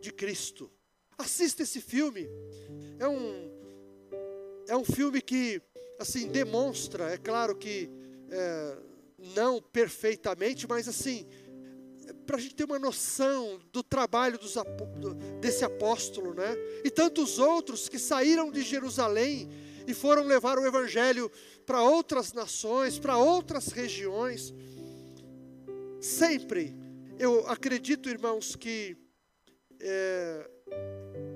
de Cristo. Assista esse filme. É um é um filme que assim demonstra, é claro que é, não perfeitamente, mas assim para a gente ter uma noção do trabalho dos, desse apóstolo, né? E tantos outros que saíram de Jerusalém e foram levar o evangelho para outras nações, para outras regiões. Sempre, eu acredito, irmãos, que é,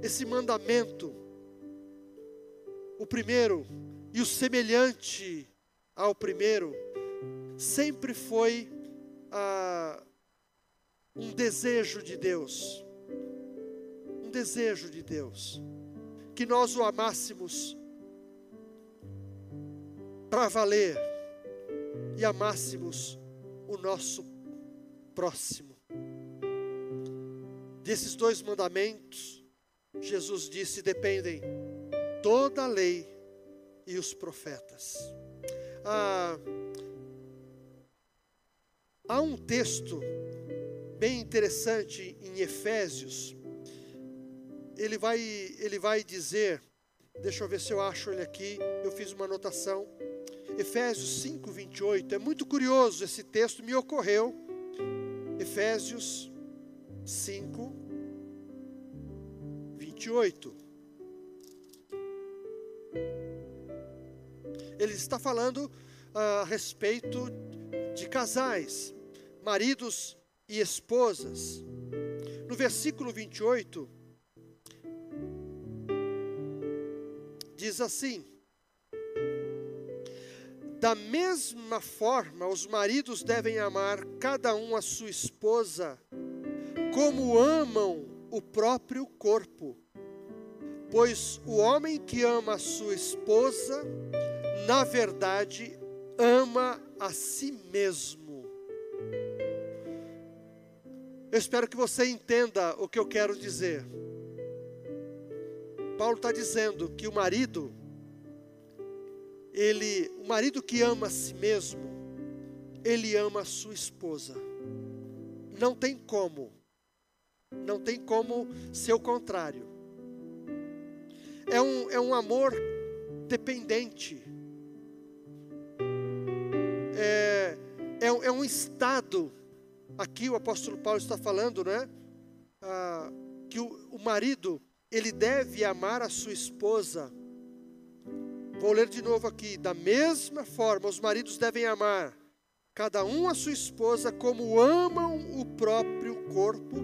esse mandamento, o primeiro e o semelhante ao primeiro, sempre foi a um desejo de Deus, um desejo de Deus, que nós o amássemos para valer e amássemos o nosso próximo. Desses dois mandamentos, Jesus disse: dependem toda a lei e os profetas. Ah, há um texto bem interessante em Efésios. Ele vai, ele vai dizer, deixa eu ver se eu acho ele aqui, eu fiz uma anotação. Efésios 5, 28. É muito curioso esse texto, me ocorreu. Efésios 5, 28. Ele está falando ah, a respeito de casais, maridos e esposas. No versículo 28, diz assim: Da mesma forma, os maridos devem amar cada um a sua esposa, como amam o próprio corpo. Pois o homem que ama a sua esposa, na verdade, ama a si mesmo. Eu espero que você entenda o que eu quero dizer. Paulo está dizendo que o marido, ele, o marido que ama a si mesmo, ele ama a sua esposa. Não tem como, não tem como ser o contrário. É um, é um amor dependente. É, é, é um estado Aqui o apóstolo Paulo está falando, né? Ah, que o, o marido ele deve amar a sua esposa. Vou ler de novo aqui. Da mesma forma, os maridos devem amar cada um a sua esposa como amam o próprio corpo,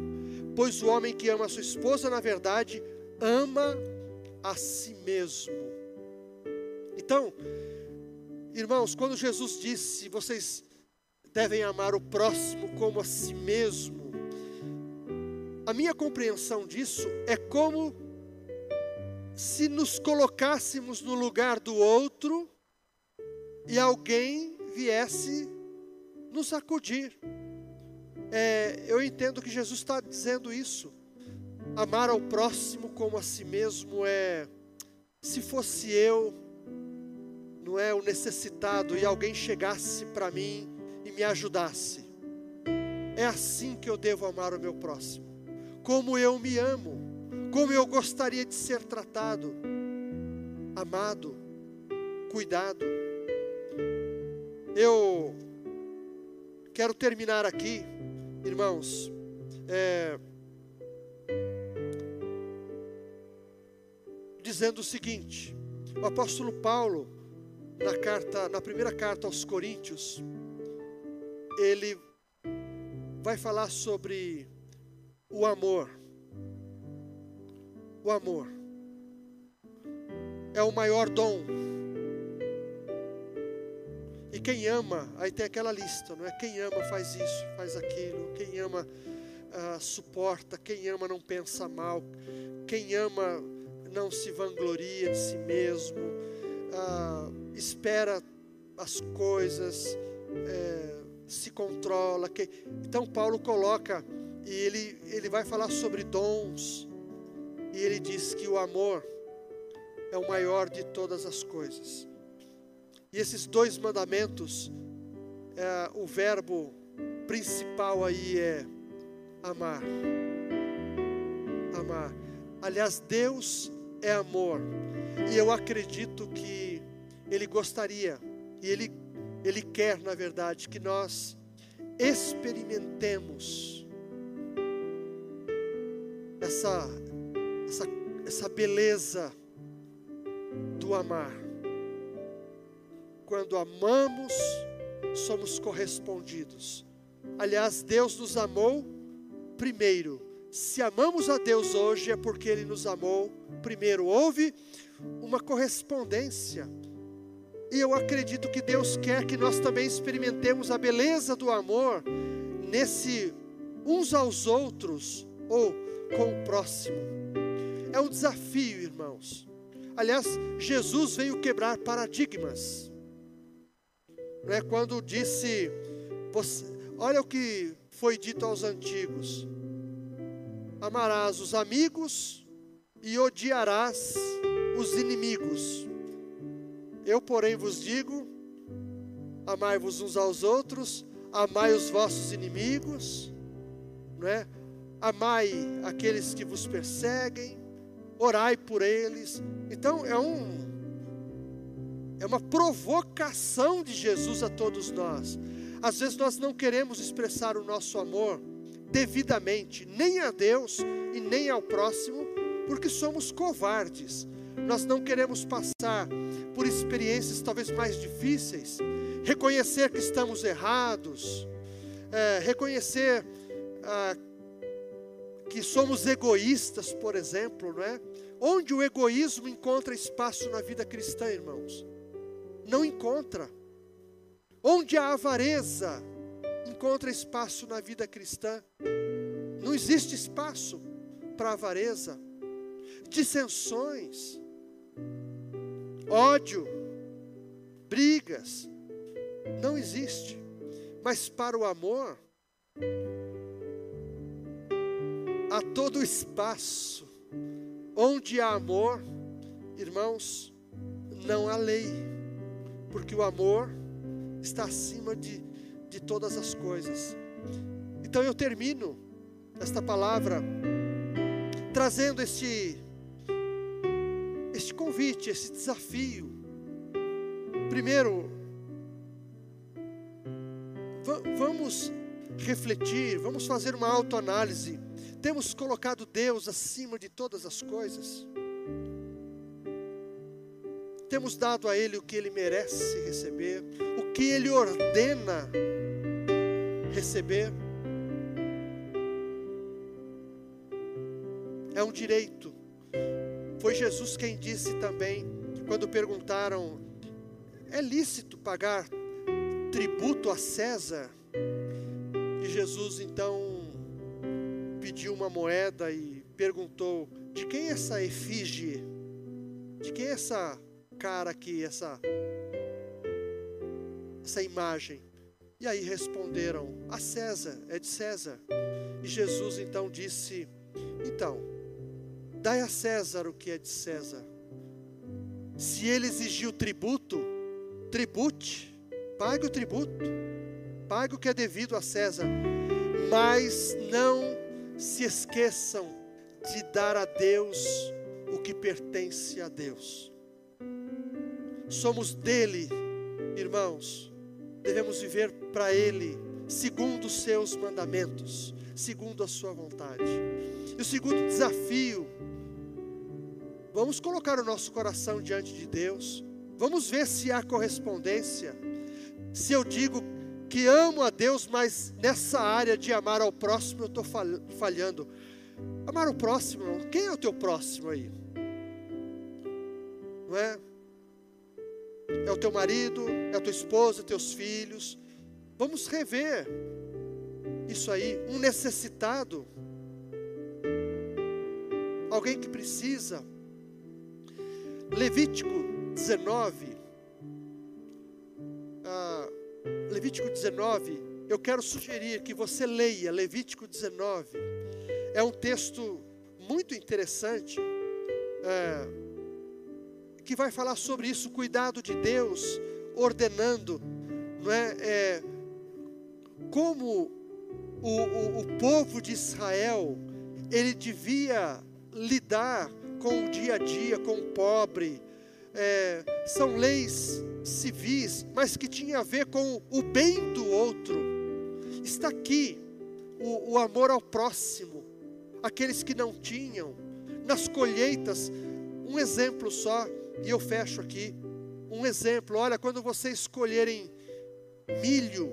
pois o homem que ama a sua esposa, na verdade, ama a si mesmo. Então, irmãos, quando Jesus disse: Vocês devem amar o próximo como a si mesmo. A minha compreensão disso é como se nos colocássemos no lugar do outro e alguém viesse nos acudir. É, eu entendo que Jesus está dizendo isso. Amar ao próximo como a si mesmo é, se fosse eu, não é o necessitado, e alguém chegasse para mim me ajudasse. É assim que eu devo amar o meu próximo. Como eu me amo, como eu gostaria de ser tratado, amado, cuidado. Eu quero terminar aqui, irmãos, é, dizendo o seguinte: o apóstolo Paulo, na carta, na primeira carta aos Coríntios, ele vai falar sobre o amor. O amor é o maior dom. E quem ama, aí tem aquela lista, não é? Quem ama faz isso, faz aquilo. Quem ama uh, suporta. Quem ama não pensa mal. Quem ama não se vangloria de si mesmo. Uh, espera as coisas. É, se controla. Que... Então Paulo coloca e ele, ele vai falar sobre dons. E ele diz que o amor é o maior de todas as coisas. E esses dois mandamentos, é, o verbo principal aí é amar. Amar. Aliás, Deus é amor. E eu acredito que Ele gostaria, e Ele ele quer, na verdade, que nós experimentemos essa, essa, essa beleza do amar. Quando amamos, somos correspondidos. Aliás, Deus nos amou primeiro. Se amamos a Deus hoje é porque Ele nos amou primeiro. Houve uma correspondência e eu acredito que Deus quer que nós também experimentemos a beleza do amor nesse uns aos outros ou com o próximo. É um desafio, irmãos. Aliás, Jesus veio quebrar paradigmas. Não é quando disse, olha o que foi dito aos antigos: amarás os amigos e odiarás os inimigos. Eu, porém, vos digo: amai-vos uns aos outros, amai os vossos inimigos, não é? amai aqueles que vos perseguem, orai por eles. Então é um é uma provocação de Jesus a todos nós. Às vezes nós não queremos expressar o nosso amor devidamente, nem a Deus e nem ao próximo, porque somos covardes nós não queremos passar por experiências talvez mais difíceis, reconhecer que estamos errados, é, reconhecer ah, que somos egoístas, por exemplo, não é? Onde o egoísmo encontra espaço na vida cristã, irmãos? Não encontra. Onde a avareza encontra espaço na vida cristã? Não existe espaço para avareza, dissensões, ódio, brigas, não existe. Mas para o amor, há todo o espaço. Onde há amor, irmãos, não há lei, porque o amor está acima de, de todas as coisas. Então eu termino esta palavra trazendo este este convite, esse desafio. Primeiro, vamos refletir, vamos fazer uma autoanálise. Temos colocado Deus acima de todas as coisas? Temos dado a Ele o que Ele merece receber, o que Ele ordena receber? É um direito foi Jesus quem disse também, quando perguntaram: é lícito pagar tributo a César? E Jesus então pediu uma moeda e perguntou: de quem é essa efígie? De quem é essa cara aqui, essa, essa imagem? E aí responderam: a César, é de César. E Jesus então disse: então, Dai a César o que é de César. Se ele exigiu tributo, tribute, pague o tributo, pague o que é devido a César, mas não se esqueçam de dar a Deus o que pertence a Deus. Somos dele, irmãos, devemos viver para Ele, segundo os seus mandamentos, segundo a sua vontade. E o segundo desafio, vamos colocar o nosso coração diante de Deus, vamos ver se há correspondência. Se eu digo que amo a Deus, mas nessa área de amar ao próximo eu estou falhando. Amar o próximo, quem é o teu próximo aí? Não é? É o teu marido, é a tua esposa, teus filhos. Vamos rever isso aí. Um necessitado, alguém que precisa. Levítico 19. Ah, Levítico 19. Eu quero sugerir que você leia Levítico 19. É um texto muito interessante. É, que vai falar sobre isso, cuidado de Deus, ordenando, não é, é como o, o, o povo de Israel ele devia lidar com o dia a dia, com o pobre. É, são leis civis, mas que tinha a ver com o bem do outro. Está aqui o, o amor ao próximo, aqueles que não tinham, nas colheitas, um exemplo só, e eu fecho aqui. Um exemplo, olha, quando vocês escolherem milho,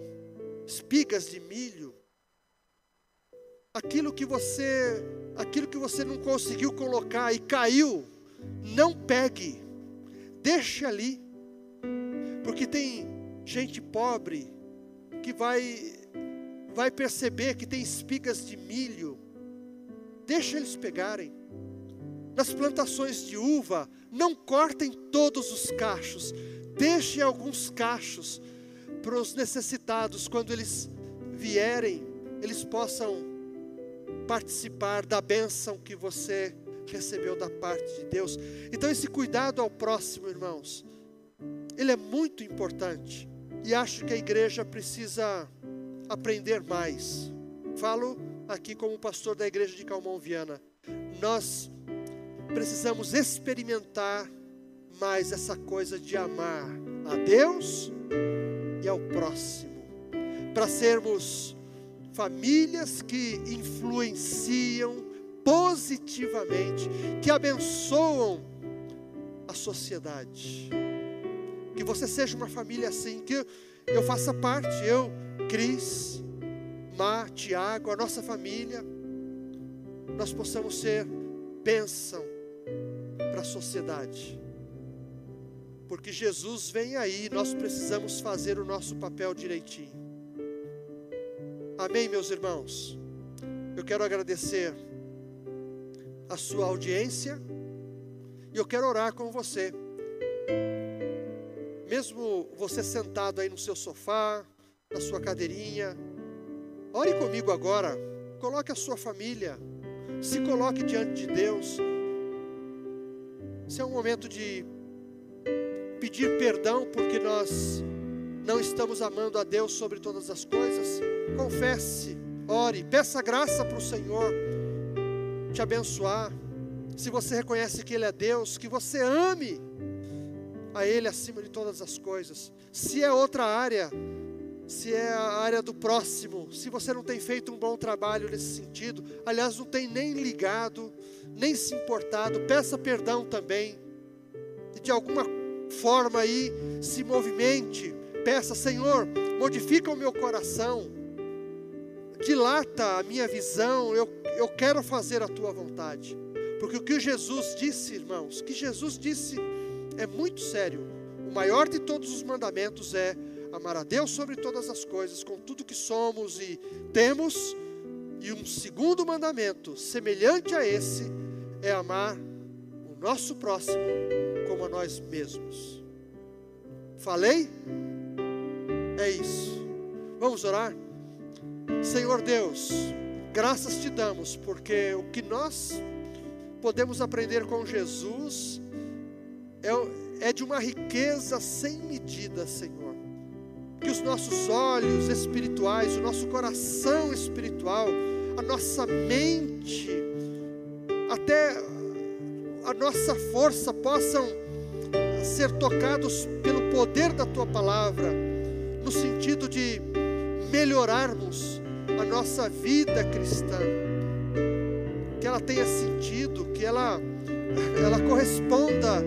espigas de milho, aquilo que você, aquilo que você não conseguiu colocar e caiu, não pegue, deixe ali, porque tem gente pobre que vai vai perceber que tem espigas de milho, deixa eles pegarem. Nas plantações de uva, não cortem todos os cachos, deixe alguns cachos para os necessitados, quando eles vierem, eles possam participar da bênção que você recebeu da parte de Deus. Então, esse cuidado ao próximo, irmãos, ele é muito importante e acho que a igreja precisa aprender mais. Falo aqui como pastor da igreja de Calmon Viana. Nós precisamos experimentar mais essa coisa de amar a Deus e ao próximo, para sermos famílias que influenciam positivamente, que abençoam a sociedade. Que você seja uma família assim, que eu faça parte, eu, Cris, Má, Tiago, a nossa família, nós possamos ser bênção para a sociedade. Porque Jesus vem aí, nós precisamos fazer o nosso papel direitinho. Amém, meus irmãos? Eu quero agradecer a sua audiência e eu quero orar com você. Mesmo você sentado aí no seu sofá, na sua cadeirinha, ore comigo agora. Coloque a sua família, se coloque diante de Deus. Esse é um momento de pedir perdão porque nós não estamos amando a Deus sobre todas as coisas. Confesse, ore, peça graça para o Senhor te abençoar. Se você reconhece que Ele é Deus, que você ame a Ele acima de todas as coisas. Se é outra área, se é a área do próximo, se você não tem feito um bom trabalho nesse sentido, aliás, não tem nem ligado, nem se importado, peça perdão também, e de alguma forma aí se movimente, peça, Senhor, modifica o meu coração, dilata a minha visão, eu, eu quero fazer a tua vontade, porque o que Jesus disse, irmãos, que Jesus disse é muito sério, o maior de todos os mandamentos é amar a Deus sobre todas as coisas, com tudo que somos e temos. E um segundo mandamento, semelhante a esse, é amar o nosso próximo como a nós mesmos. Falei? É isso. Vamos orar? Senhor Deus, graças te damos, porque o que nós podemos aprender com Jesus é, é de uma riqueza sem medida, Senhor que os nossos olhos espirituais, o nosso coração espiritual, a nossa mente até a nossa força possam ser tocados pelo poder da tua palavra, no sentido de melhorarmos a nossa vida cristã, que ela tenha sentido, que ela, ela corresponda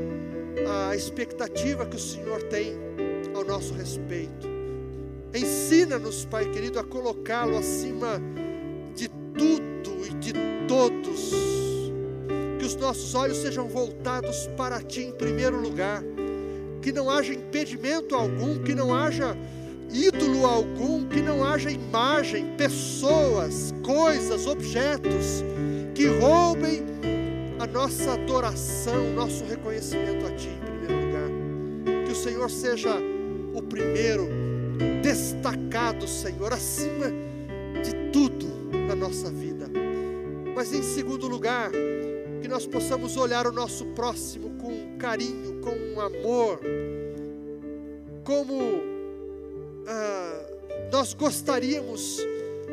à expectativa que o Senhor tem ao nosso respeito. Ensina-nos, Pai querido, a colocá-lo acima de tudo e de todos. Que os nossos olhos sejam voltados para Ti em primeiro lugar. Que não haja impedimento algum, que não haja ídolo algum, que não haja imagem, pessoas, coisas, objetos que roubem a nossa adoração, nosso reconhecimento a Ti em primeiro lugar. Que o Senhor seja o primeiro, destacado, Senhor, acima de tudo na nossa vida. Mas em segundo lugar, que nós possamos olhar o nosso próximo com carinho, com amor, como ah, nós gostaríamos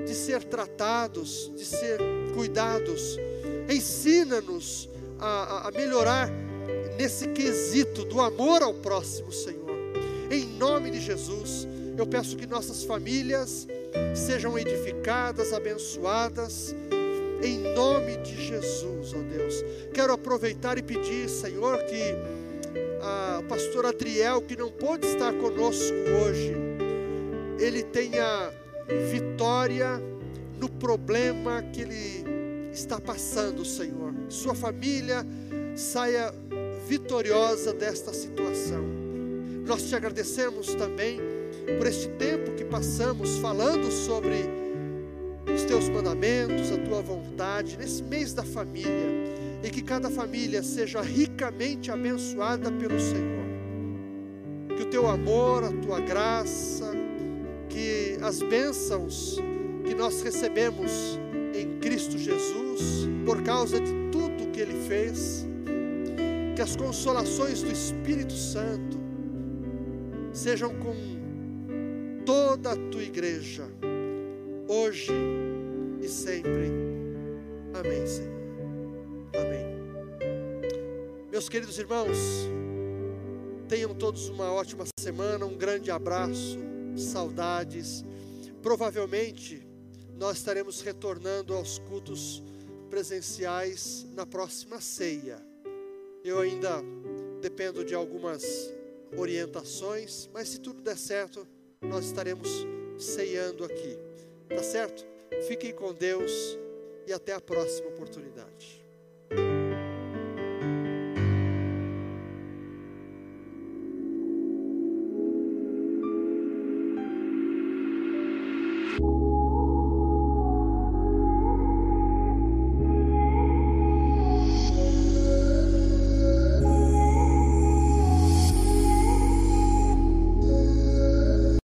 de ser tratados, de ser cuidados. Ensina-nos a, a melhorar nesse quesito do amor ao próximo, Senhor. Em nome de Jesus, eu peço que nossas famílias sejam edificadas, abençoadas, em nome de Jesus, ó Deus. Quero aproveitar e pedir, Senhor, que a pastor Adriel, que não pôde estar conosco hoje, ele tenha vitória no problema que ele está passando, Senhor. Sua família saia vitoriosa desta situação. Nós te agradecemos também por este tempo que passamos falando sobre os teus mandamentos, a tua vontade, nesse mês da família, e que cada família seja ricamente abençoada pelo Senhor. Que o teu amor, a tua graça, que as bênçãos que nós recebemos em Cristo Jesus, por causa de tudo que Ele fez, que as consolações do Espírito Santo sejam com toda a tua igreja, hoje e sempre. Amém, Senhor. Amém. Meus queridos irmãos, tenham todos uma ótima semana, um grande abraço saudades. Provavelmente nós estaremos retornando aos cultos presenciais na próxima ceia. Eu ainda dependo de algumas orientações, mas se tudo der certo, nós estaremos ceiando aqui. Tá certo? Fiquem com Deus e até a próxima oportunidade.